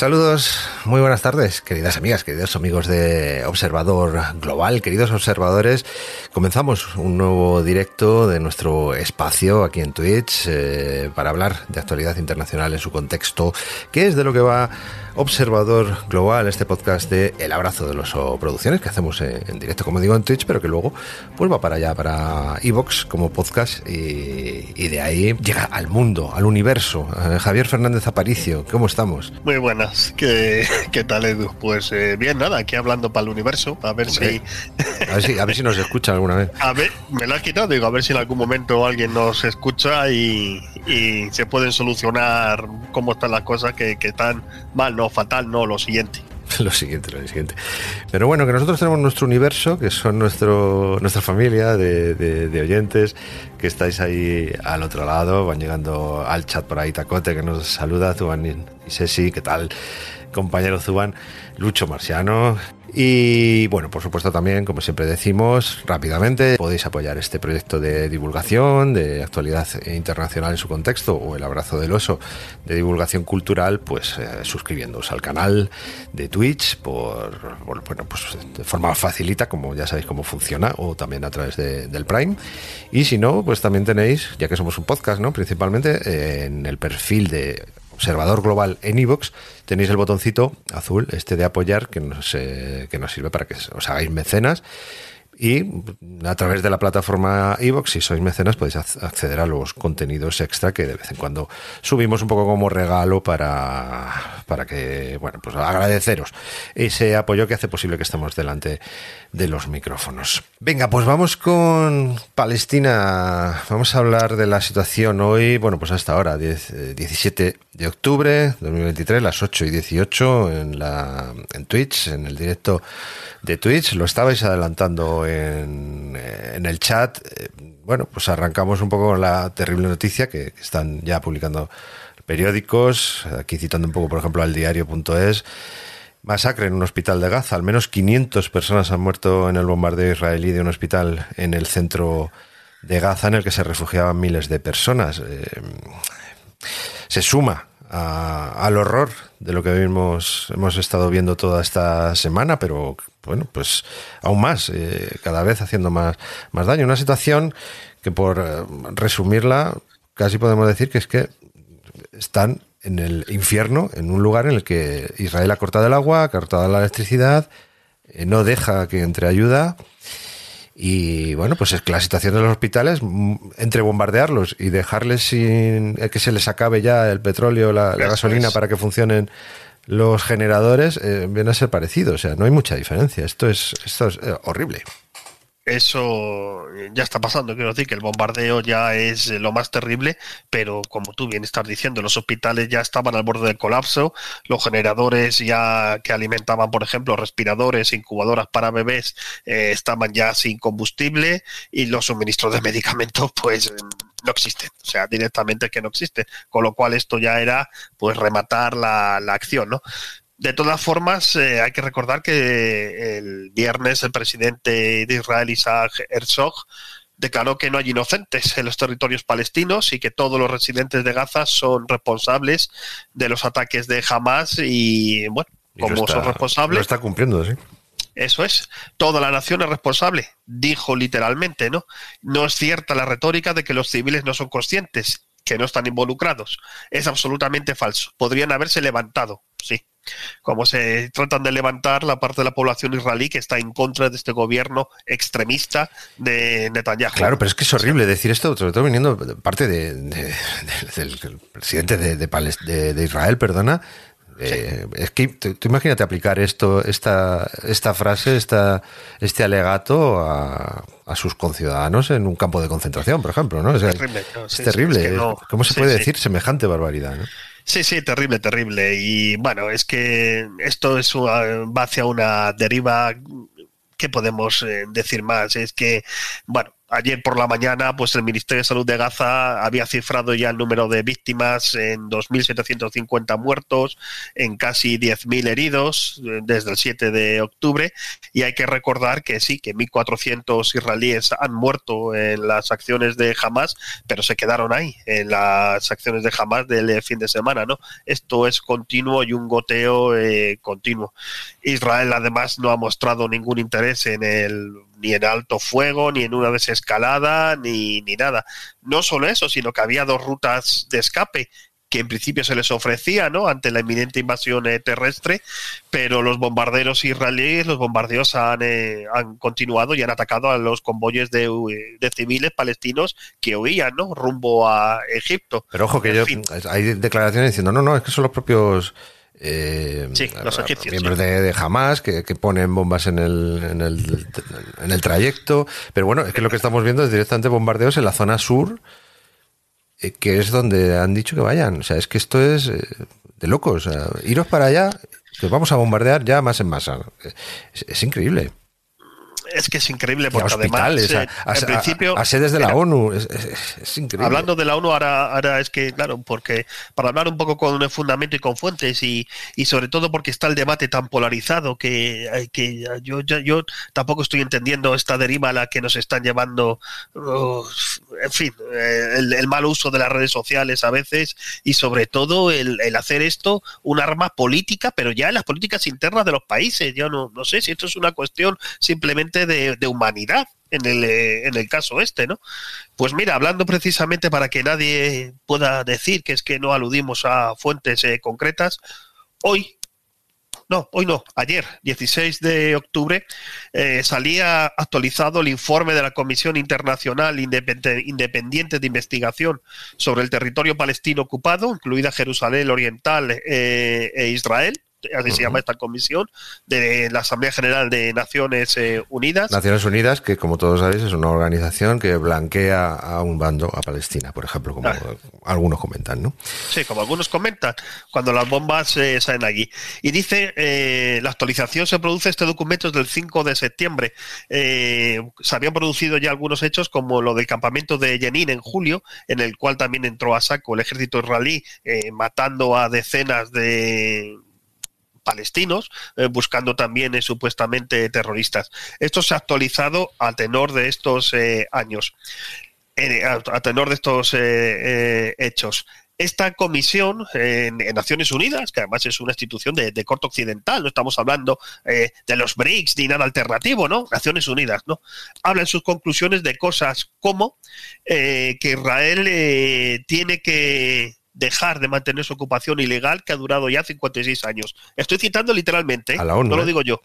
Saludos, muy buenas tardes, queridas amigas, queridos amigos de Observador Global, queridos observadores. Comenzamos un nuevo directo de nuestro espacio aquí en Twitch eh, para hablar de actualidad internacional en su contexto, que es de lo que va Observador Global, este podcast de El Abrazo de los Producciones que hacemos en, directo, como digo, en Twitch, pero que luego pues va para allá, para Evox como podcast y, de ahí llega al mundo, al universo. Eh, Javier Fernández Aparicio, ¿cómo estamos? Muy buenas, ¿qué, qué tal Edu? Pues eh, bien, nada, aquí hablando para el universo, a ver si... A ver si... A ver si nos escucha alguna vez. A ver, me lo has quitado, digo, a ver si en algún momento alguien nos escucha y, se pueden solucionar cómo están las cosas que, que están mal, no fatal, no, lo siguiente. lo siguiente, lo siguiente. Pero bueno, que nosotros tenemos nuestro universo, que son nuestro, nuestra familia de, oyentes, que estáis ahí al otro lado, van llegando al chat por ahí, Tacote, que nos saluda, Zuban y Sesi, ¿qué tal? Compañero Zuban, Lucho Marciano, y bueno, por supuesto también, como siempre decimos, rápidamente podéis apoyar este proyecto de divulgación, de actualidad internacional en su contexto, o el abrazo del oso de divulgación cultural, pues eh, suscribiéndoos al canal de Twitch por, bueno, pues de forma facilita, como ya sabéis cómo funciona, o también a través del Prime. Y si no, pues también tenéis, ya que somos un podcast, ¿no? Principalmente en el perfil de observador global en iVoox, tenéis el botoncito azul, este de apoyar, que nos, eh, que nos sirve para que os hagáis mecenas y a través de la plataforma iVoox, si sois mecenas, podéis acceder a los contenidos extra que de vez en cuando subimos un poco como regalo para, para que, bueno, pues agradeceros ese apoyo que hace posible que estemos delante de los micrófonos. Venga, pues vamos con Palestina. Vamos a hablar de la situación hoy, bueno, pues hasta ahora, 17 eh, de octubre 2023, las 8 y 18 en, la, en Twitch, en el directo de Twitch. Lo estabais adelantando en, eh, en el chat. Eh, bueno, pues arrancamos un poco con la terrible noticia que, están ya publicando periódicos, aquí citando un poco, por ejemplo, al diario.es. Masacre en un hospital de Gaza. Al menos 500 personas han muerto en el bombardeo israelí de un hospital en el centro de Gaza en el que se refugiaban miles de personas. Eh, se suma al horror de lo que hemos, hemos estado viendo toda esta semana, pero bueno, pues aún más, eh, cada vez haciendo más, más daño. Una situación que por eh, resumirla, casi podemos decir que es que están en el infierno, en un lugar en el que Israel ha cortado el agua, ha cortado la electricidad, eh, no deja que entre ayuda y bueno, pues es que la situación de los hospitales, mm, entre bombardearlos y dejarles sin que se les acabe ya el petróleo, la, gasolina para que funcionen los generadores, eh, viene a ser parecido. O sea, no hay mucha diferencia. Esto es, esto es eh, horrible eso ya está pasando. Quiero decir que el bombardeo ya es lo más terrible, pero como tú bien estás diciendo, los hospitales ya estaban al borde del colapso, los generadores ya que alimentaban, por ejemplo, respiradores, incubadoras para bebés, eh, estaban ya sin combustible y los suministros de medicamentos, pues no existen, o sea, directamente que no existen, con lo cual esto ya era pues rematar la, la acción, ¿no? De todas formas, eh, hay que recordar que el viernes el presidente de Israel, Isaac Herzog, declaró que no hay inocentes en los territorios palestinos y que todos los residentes de Gaza son responsables de los ataques de Hamas y, bueno, como son responsables... Lo está cumpliendo, sí. Eso es. Toda la nación es responsable, dijo literalmente, ¿no? No es cierta la retórica de que los civiles no son conscientes, que no están involucrados. Es absolutamente falso. Podrían haberse levantado, sí como se tratan de levantar la parte de la población israelí que está en contra de este gobierno extremista de Netanyahu. Claro, pero es que es horrible decir esto, sobre todo viniendo de parte de, del presidente de, Israel, perdona. Eh, es que tú, imagínate aplicar esto, esta, esta frase, esta, este alegato a, sus conciudadanos en un campo de concentración, por ejemplo, ¿no? Es, terrible. Es, terrible. ¿Cómo se puede decir semejante barbaridad? ¿no? Sí, sí, terrible, terrible. Y bueno, es que esto es va hacia una deriva. ¿Qué podemos eh, decir más? Es que, bueno, Ayer por la mañana, pues el Ministerio de Salud de Gaza había cifrado ya el número de víctimas en 2.750 muertos, en casi 10.000 heridos eh, desde el 7 de octubre. Y hay que recordar que sí, que 1.400 israelíes han muerto en las acciones de Hamas, pero se quedaron ahí, en las acciones de Hamas del fin de semana. ¿no? Esto es continuo y un goteo eh, continuo. Israel además no ha mostrado ningún interés en el ni en alto fuego, ni en una desescalada, ni, ni nada. No solo eso, sino que había dos rutas de escape que en principio se les ofrecía ¿no? ante la inminente invasión eh, terrestre, pero los bombarderos israelíes, los bombardeos han, eh, han continuado y han atacado a los convoyes de, de, civiles palestinos que huían ¿no? rumbo a Egipto. Pero ojo que yo, hay declaraciones diciendo, no, no, es que son los propios eh, los miembros de, Hamas que, ponen bombas en el, en, el, en el trayecto. Pero bueno, es que lo que estamos viendo es directamente bombardeos en la zona sur, eh, que es donde han dicho que vayan. O sea, es que esto es eh, de locos. iros para allá, que vamos a bombardear ya más en masa. es increíble es que es increíble porque además a, en principio a, sedes de la ONU es, increíble. hablando de la ONU ahora, ahora es que claro porque para hablar un poco con un fundamento y con fuentes y, y sobre todo porque está el debate tan polarizado que, que yo, yo, tampoco estoy entendiendo esta deriva a la que nos están llevando en fin el, el, mal uso de las redes sociales a veces y sobre todo el, el, hacer esto un arma política pero ya en las políticas internas de los países. Yo no, no sé si esto es una cuestión simplemente de, humanidad en el, eh, en el caso este, ¿no? Pues mira, hablando precisamente para que nadie pueda decir que es que no aludimos a fuentes eh, concretas, hoy, no, hoy no, ayer, 16 de octubre, eh, salía actualizado el informe de la Comisión Internacional Independiente de Investigación sobre el territorio palestino ocupado, incluida Jerusalén Oriental e Israel, así se llama esta comisión, de la Asamblea General de Naciones eh, Unidas. Naciones Unidas, que como todos sabéis es una organización que blanquea a un bando, a Palestina, por ejemplo, como algunos comentan, ¿no? Sí, como algunos comentan, cuando las bombas eh, salen allí. Y dice, eh, la actualización se produce, este documento es del 5 de septiembre. se habían producido ya algunos hechos, como lo del campamento de Jenin en julio, en el cual también entró a saco el ejército israelí, matando a decenas de palestinos, eh, buscando también eh, supuestamente terroristas. Esto se ha actualizado a tenor de estos eh, años, a, tenor de estos hechos esta comisión en, Naciones Unidas, que además es una institución de, corte occidental, no estamos hablando de los BRICS ni nada alternativo, ¿no? Naciones Unidas, ¿no? Habla en sus conclusiones de cosas como que Israel tiene que dejar de mantener su ocupación ilegal que ha durado ya 56 años. Estoy citando literalmente, no lo ¿eh? digo yo.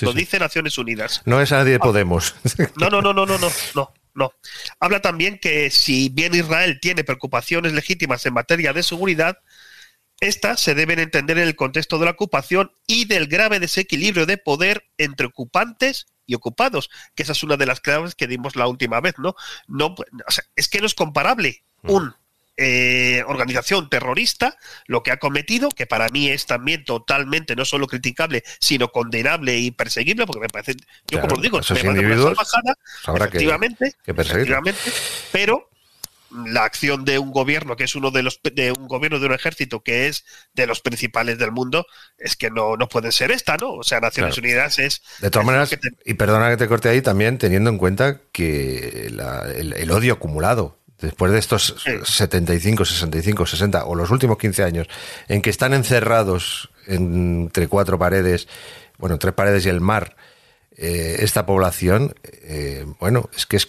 lo dice Naciones Unidas. No es nadie de ah. Podemos. No, no, no, no, no, no, no, no. Habla también que si bien Israel tiene preocupaciones legítimas en materia de seguridad, estas se deben entender en el contexto de la ocupación y del grave desequilibrio de poder entre ocupantes y ocupados, que esa es una de las claves que dimos la última vez, ¿no? no es que no es comparable mm. un eh, organización terrorista lo que ha cometido, que para mí es también totalmente no solo criticable, sino condenable y perseguible, porque me parece, yo como digo, me parece una salvajada, efectivamente, pero la acción de un gobierno que es uno de los de un gobierno de un ejército que es de los principales del mundo es que no, no puede ser esta, ¿no? O sea, Naciones Unidas es de todas maneras y perdona que te corte ahí también teniendo en cuenta que el, odio acumulado después de estos 75, 65, 60 o los últimos 15 años, en que están encerrados entre cuatro paredes, bueno, tres paredes y el mar, eh, esta población, eh, bueno, es que es,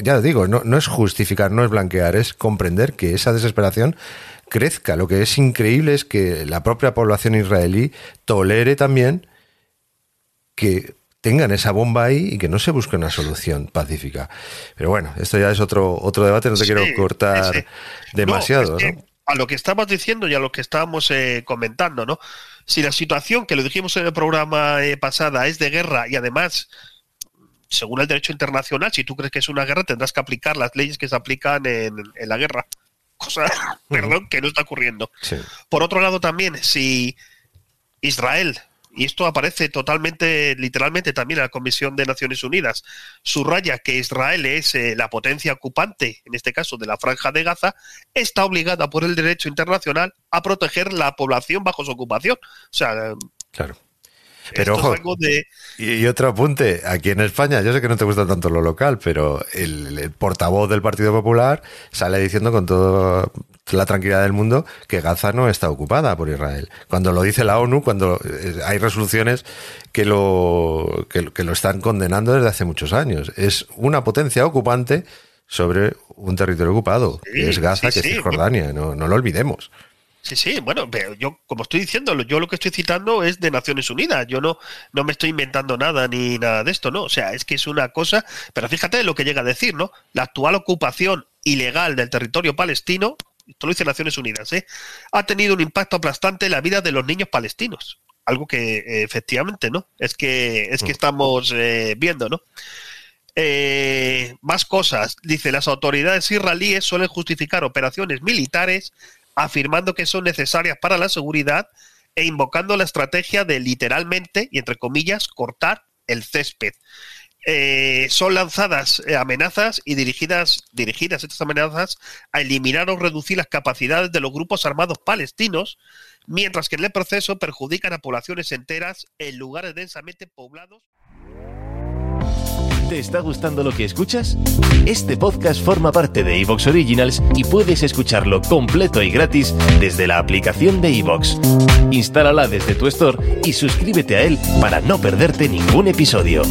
ya digo, no, no es justificar, no es blanquear, es comprender que esa desesperación crezca. Lo que es increíble es que la propia población israelí tolere también que tengan esa bomba ahí y que no se busque una solución pacífica. Pero bueno, esto ya es otro, otro debate, no te quiero cortar demasiado. A lo que estabas diciendo y a lo que estábamos eh, comentando, ¿no? Si la situación, que lo dijimos en el programa eh, pasada, es de guerra y además según el derecho internacional, si tú crees que es una guerra, tendrás que aplicar las leyes que se aplican en, en la guerra. cosa, perdón, que no está ocurriendo. Por otro lado, también, si Israel, y esto aparece totalmente, literalmente también en la Comisión de Naciones Unidas, subraya que Israel es eh, la potencia ocupante, en este caso de la Franja de Gaza, está obligada por el derecho internacional a proteger la población bajo su ocupación. O sea, claro. Pero ojo, y, otro apunte, aquí en España, yo sé que no te gusta tanto lo local, pero el, portavoz del Partido Popular sale diciendo con toda la tranquilidad del mundo que Gaza no está ocupada por Israel. Cuando lo dice la ONU, cuando eh, hay resoluciones que lo, que, lo están condenando desde hace muchos años. Es una potencia ocupante sobre un territorio ocupado, que es Gaza, que es Jordania, no, no lo olvidemos. Sí, sí, bueno, pero yo, como estoy diciendo, yo lo que estoy citando es de Naciones Unidas. Yo no, no me estoy inventando nada ni nada de esto, ¿no? O sea, es que es una cosa. Pero fíjate lo que llega a decir, ¿no? La actual ocupación ilegal del territorio palestino, esto lo dice Naciones Unidas, ¿eh? Ha tenido un impacto aplastante en la vida de los niños palestinos. Algo que eh, efectivamente, ¿no? Es que, es que mm. estamos eh, viendo, ¿no? Eh, más cosas. Dice, las autoridades israelíes suelen justificar operaciones militares afirmando que son necesarias para la seguridad e invocando la estrategia de literalmente, y entre comillas, cortar el césped. Eh, son lanzadas eh, amenazas y dirigidas, dirigidas estas amenazas a eliminar o reducir las capacidades de los grupos armados palestinos, mientras que en el proceso perjudican a poblaciones enteras en lugares densamente poblados. ¿Te está gustando lo que escuchas? Este podcast forma parte de Evox Originals y puedes escucharlo completo y gratis desde la aplicación de Evox. Instálala desde tu store y suscríbete a él para no perderte ningún episodio.